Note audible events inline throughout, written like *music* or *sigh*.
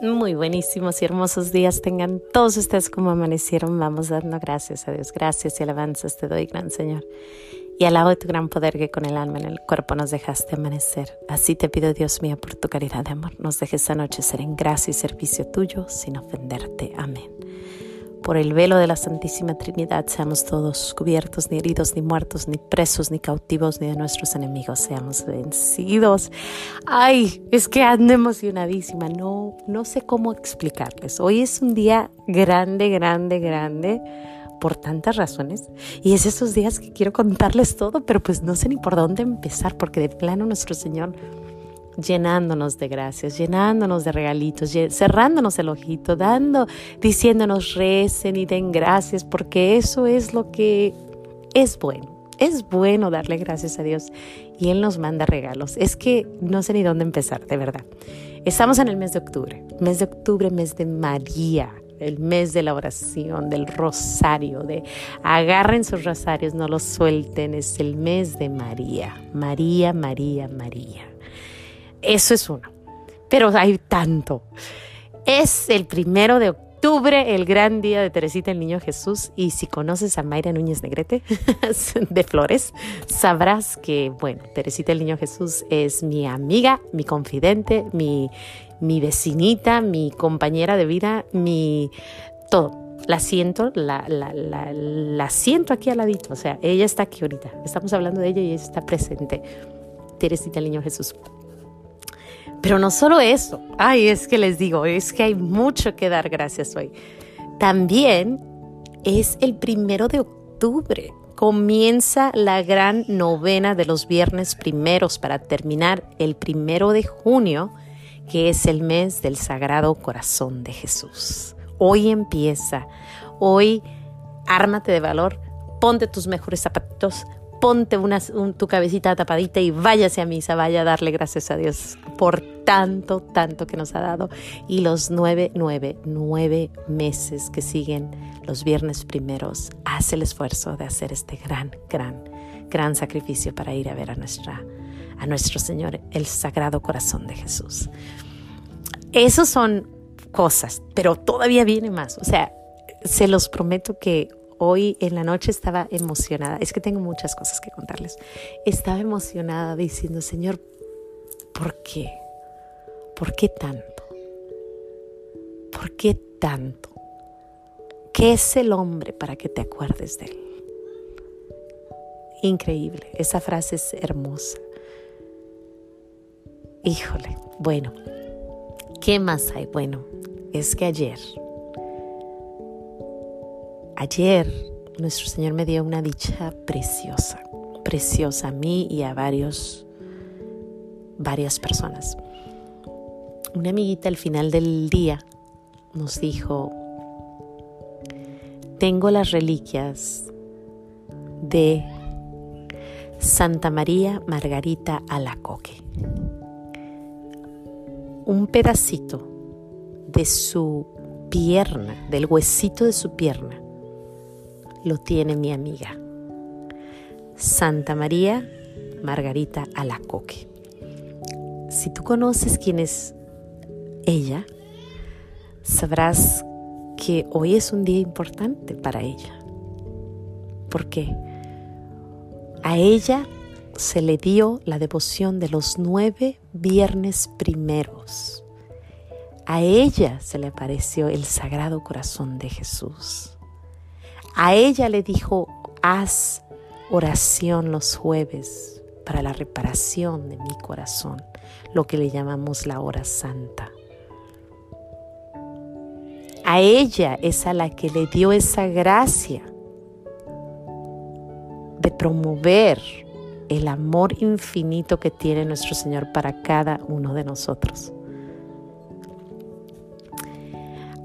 Muy buenísimos y hermosos días tengan todos ustedes como amanecieron. Vamos dando gracias a Dios. Gracias y alabanzas te doy, gran Señor. Y alabo tu gran poder que con el alma en el cuerpo nos dejaste amanecer. Así te pido, Dios mío, por tu caridad de amor, nos dejes anochecer en gracia y servicio tuyo sin ofenderte. Amén. Por el velo de la Santísima Trinidad seamos todos cubiertos, ni heridos, ni muertos, ni presos, ni cautivos, ni de nuestros enemigos seamos vencidos. Ay, es que ando emocionadísima, no, no sé cómo explicarles. Hoy es un día grande, grande, grande por tantas razones y es esos días que quiero contarles todo, pero pues no sé ni por dónde empezar porque de plano nuestro Señor llenándonos de gracias, llenándonos de regalitos, cerrándonos el ojito, dando, diciéndonos recen y den gracias, porque eso es lo que es bueno. Es bueno darle gracias a Dios y Él nos manda regalos. Es que no sé ni dónde empezar, de verdad. Estamos en el mes de octubre, mes de octubre, mes de María, el mes de la oración, del rosario, de agarren sus rosarios, no los suelten, es el mes de María, María, María, María. Eso es uno. Pero hay tanto. Es el primero de octubre, el gran día de Teresita el Niño Jesús. Y si conoces a Mayra Núñez Negrete *laughs* de Flores, sabrás que, bueno, Teresita el Niño Jesús es mi amiga, mi confidente, mi, mi vecinita, mi compañera de vida, mi todo la siento, la, la, la, la, siento aquí al ladito. O sea, ella está aquí ahorita. Estamos hablando de ella y ella está presente. Teresita el Niño Jesús. Pero no solo eso, ay, es que les digo, es que hay mucho que dar gracias hoy. También es el primero de octubre. Comienza la gran novena de los viernes primeros para terminar el primero de junio, que es el mes del Sagrado Corazón de Jesús. Hoy empieza, hoy ármate de valor, ponte tus mejores zapatos, ponte una, tu cabecita tapadita y váyase a misa, vaya a darle gracias a Dios por tanto, tanto que nos ha dado. Y los nueve, nueve, nueve meses que siguen los viernes primeros, hace el esfuerzo de hacer este gran, gran, gran sacrificio para ir a ver a, nuestra, a nuestro Señor, el Sagrado Corazón de Jesús. Esos son cosas, pero todavía viene más. O sea, se los prometo que hoy en la noche estaba emocionada. Es que tengo muchas cosas que contarles. Estaba emocionada diciendo, Señor, ¿por qué? ¿Por qué tanto? ¿Por qué tanto? ¿Qué es el hombre para que te acuerdes de él? Increíble, esa frase es hermosa. Híjole, bueno, ¿qué más hay? Bueno, es que ayer Ayer nuestro Señor me dio una dicha preciosa, preciosa a mí y a varios, varias personas. Una amiguita al final del día nos dijo, tengo las reliquias de Santa María Margarita Alacoque. Un pedacito de su pierna, del huesito de su pierna, lo tiene mi amiga. Santa María Margarita Alacoque. Si tú conoces quién es ella, sabrás que hoy es un día importante para ella. porque A ella se le dio la devoción de los nueve viernes primeros. A ella se le apareció el Sagrado Corazón de Jesús. A ella le dijo, haz oración los jueves para la reparación de mi corazón, lo que le llamamos la hora santa. A ella es a la que le dio esa gracia de promover el amor infinito que tiene nuestro Señor para cada uno de nosotros.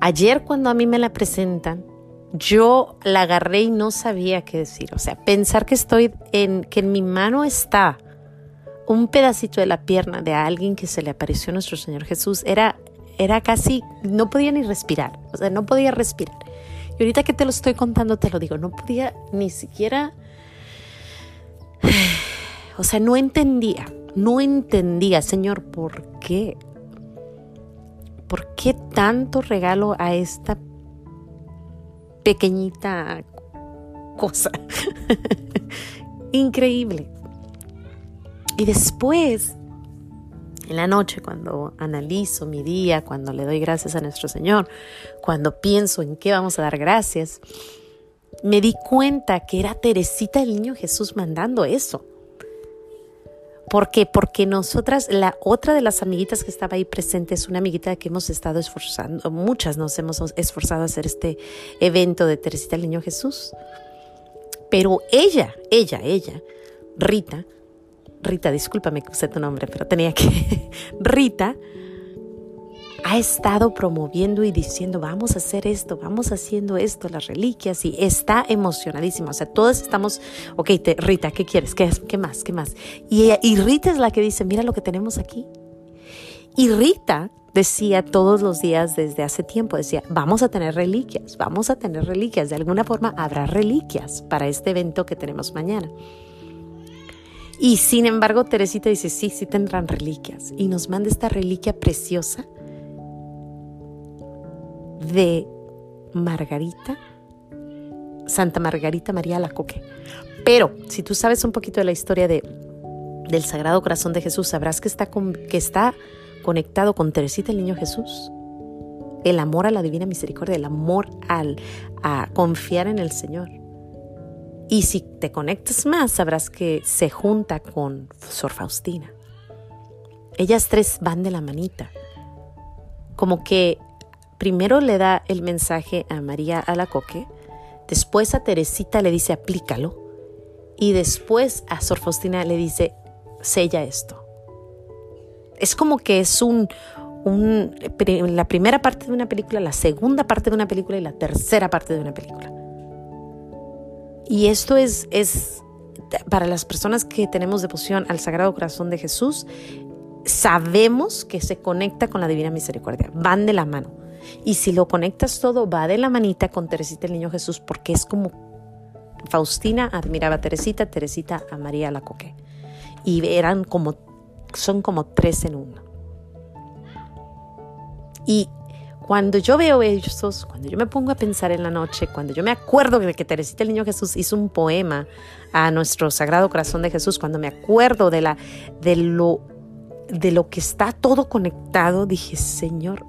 Ayer cuando a mí me la presentan, yo la agarré y no sabía qué decir. O sea, pensar que estoy en, que en mi mano está un pedacito de la pierna de alguien que se le apareció a nuestro Señor Jesús, era, era casi, no podía ni respirar. O sea, no podía respirar. Y ahorita que te lo estoy contando, te lo digo, no podía ni siquiera, *sighs* o sea, no entendía, no entendía, Señor, ¿por qué? ¿por qué tanto regalo a esta pequeñita cosa? Increíble. Y después, en la noche, cuando analizo mi día, cuando le doy gracias a nuestro Señor, cuando pienso en qué vamos a dar gracias, me di cuenta que era Teresita el niño Jesús mandando eso. ¿Por qué? Porque nosotras, la otra de las amiguitas que estaba ahí presente es una amiguita que hemos estado esforzando, muchas nos hemos esforzado a hacer este evento de Teresita el Niño Jesús. Pero ella, ella, ella, Rita, Rita, discúlpame que usé tu nombre, pero tenía que, *laughs* Rita, ha estado promoviendo y diciendo, vamos a hacer esto, vamos haciendo esto, las reliquias, y está emocionadísima. O sea, todos estamos, ok, Rita, ¿qué quieres? ¿Qué, ¿Qué, más? ¿Qué más? Y, y Rita es la que dice, mira lo que tenemos aquí. Y Rita decía todos los días desde hace tiempo, decía, vamos a tener reliquias, vamos a tener reliquias, de alguna forma habrá reliquias para este evento que tenemos mañana. Y sin embargo, Teresita dice, sí, sí tendrán reliquias. Y nos manda esta reliquia preciosa de Margarita, Santa Margarita María Lacoque. Pero si tú sabes un poquito de la historia de, del Sagrado Corazón de Jesús, sabrás que está, que está conectado con Teresita el Niño Jesús. El amor a la divina misericordia, el amor al, a confiar en el Señor. Y si te conectas más, sabrás que se junta con Sor Faustina. Ellas tres van de la manita. Como que primero le da el mensaje a María Alacoque, después a Teresita le dice aplícalo y después a Sor Faustina le dice sella esto. Es como que es un, la primera parte de una película, la segunda parte de una película y la tercera parte de una película. Y esto es, es para las personas que tenemos devoción al Sagrado Corazón de Jesús, sabemos que se conecta con la Divina Misericordia, van de la mano. Y si lo conectas todo, va de la manita con Teresita el Niño Jesús, porque es como Faustina admiraba a Teresita, Teresita a María la Coque. Y eran como, son como tres en uno. Y cuando yo veo esos, cuando yo me pongo a pensar en la noche, cuando yo me acuerdo de que Teresita el Niño Jesús hizo un poema a nuestro Sagrado Corazón de Jesús, cuando me acuerdo de, la, de, lo, de lo que está todo conectado, dije, Señor,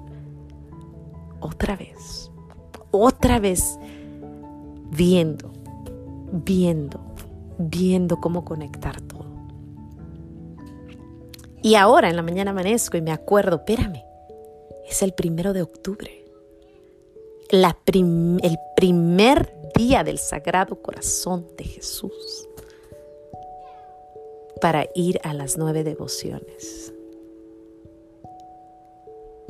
otra vez, otra vez viendo, viendo, viendo cómo conectar todo. Y ahora en la mañana amanezco y me acuerdo, espérame, es el primero de octubre, la el primer día del Sagrado Corazón de Jesús para ir a las nueve devociones.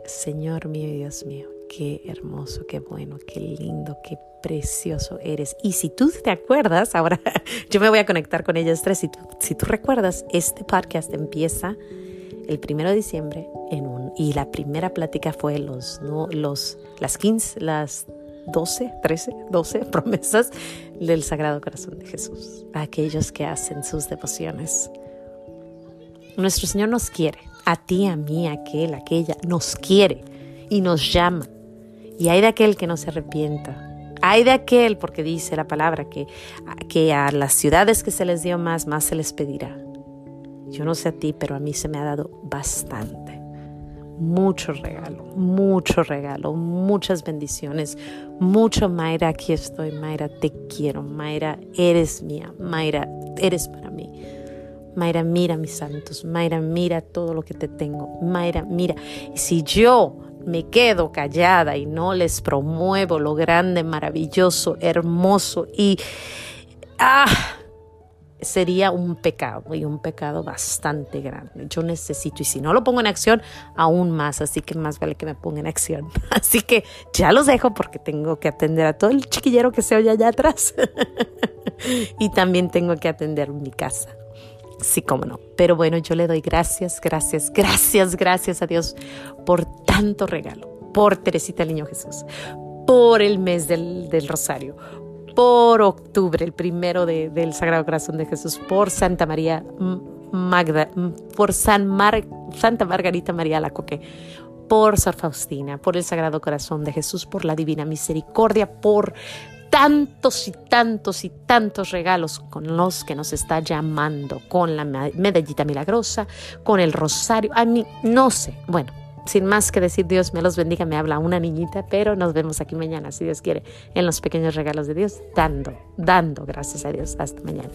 Señor mío y Dios mío, qué hermoso, qué bueno, qué lindo, qué precioso eres. Y si tú te acuerdas, ahora *laughs* yo me voy a conectar con ellas tres, si tú, si tú recuerdas, este podcast empieza el primero de diciembre en un, y la primera plática fue los, no, los, las 15, las 12, 13, 12 promesas del Sagrado Corazón de Jesús, a aquellos que hacen sus devociones. Nuestro Señor nos quiere, a ti, a mí, a aquel, a aquella, nos quiere y nos llama y hay de aquel que no se arrepienta. Hay de aquel, porque dice la palabra, que, que a las ciudades que se les dio más, más se les pedirá. Yo no sé a ti, pero a mí se me ha dado bastante. Mucho regalo, mucho regalo, muchas bendiciones. Mucho, Mayra, aquí estoy. Mayra, te quiero. Mayra, eres mía. Mayra, eres para mí. Mayra, mira mis santos. Mayra, mira todo lo que te tengo. Mayra, mira. Si yo me quedo callada y no les promuevo lo grande, maravilloso, hermoso y ah, sería un pecado y un pecado bastante grande. Yo necesito y si no lo pongo en acción, aún más, así que más vale que me ponga en acción. *laughs* Así que ya los dejo porque tengo que atender a todo el chiquillero que se oye allá atrás *laughs* y también tengo que atender mi casa. Sí, cómo no. Pero bueno, yo le doy gracias, gracias, gracias, gracias a Dios por tanto regalo, por Teresita el Niño Jesús, por el mes del, Rosario, por octubre, el primero del Sagrado Corazón de Jesús, por Santa María Magda, por San Mar, Santa Margarita María Lacoque, por Sor Faustina, por el Sagrado Corazón de Jesús, por la Divina Misericordia, por tantos y tantos y tantos regalos con los que nos está llamando, con la medallita milagrosa, con el rosario, a mí no sé, bueno, sin más que decir Dios me los bendiga, me habla una niñita, pero nos vemos aquí mañana, si Dios quiere, en los pequeños regalos de Dios, dando, dando gracias a Dios. Hasta mañana.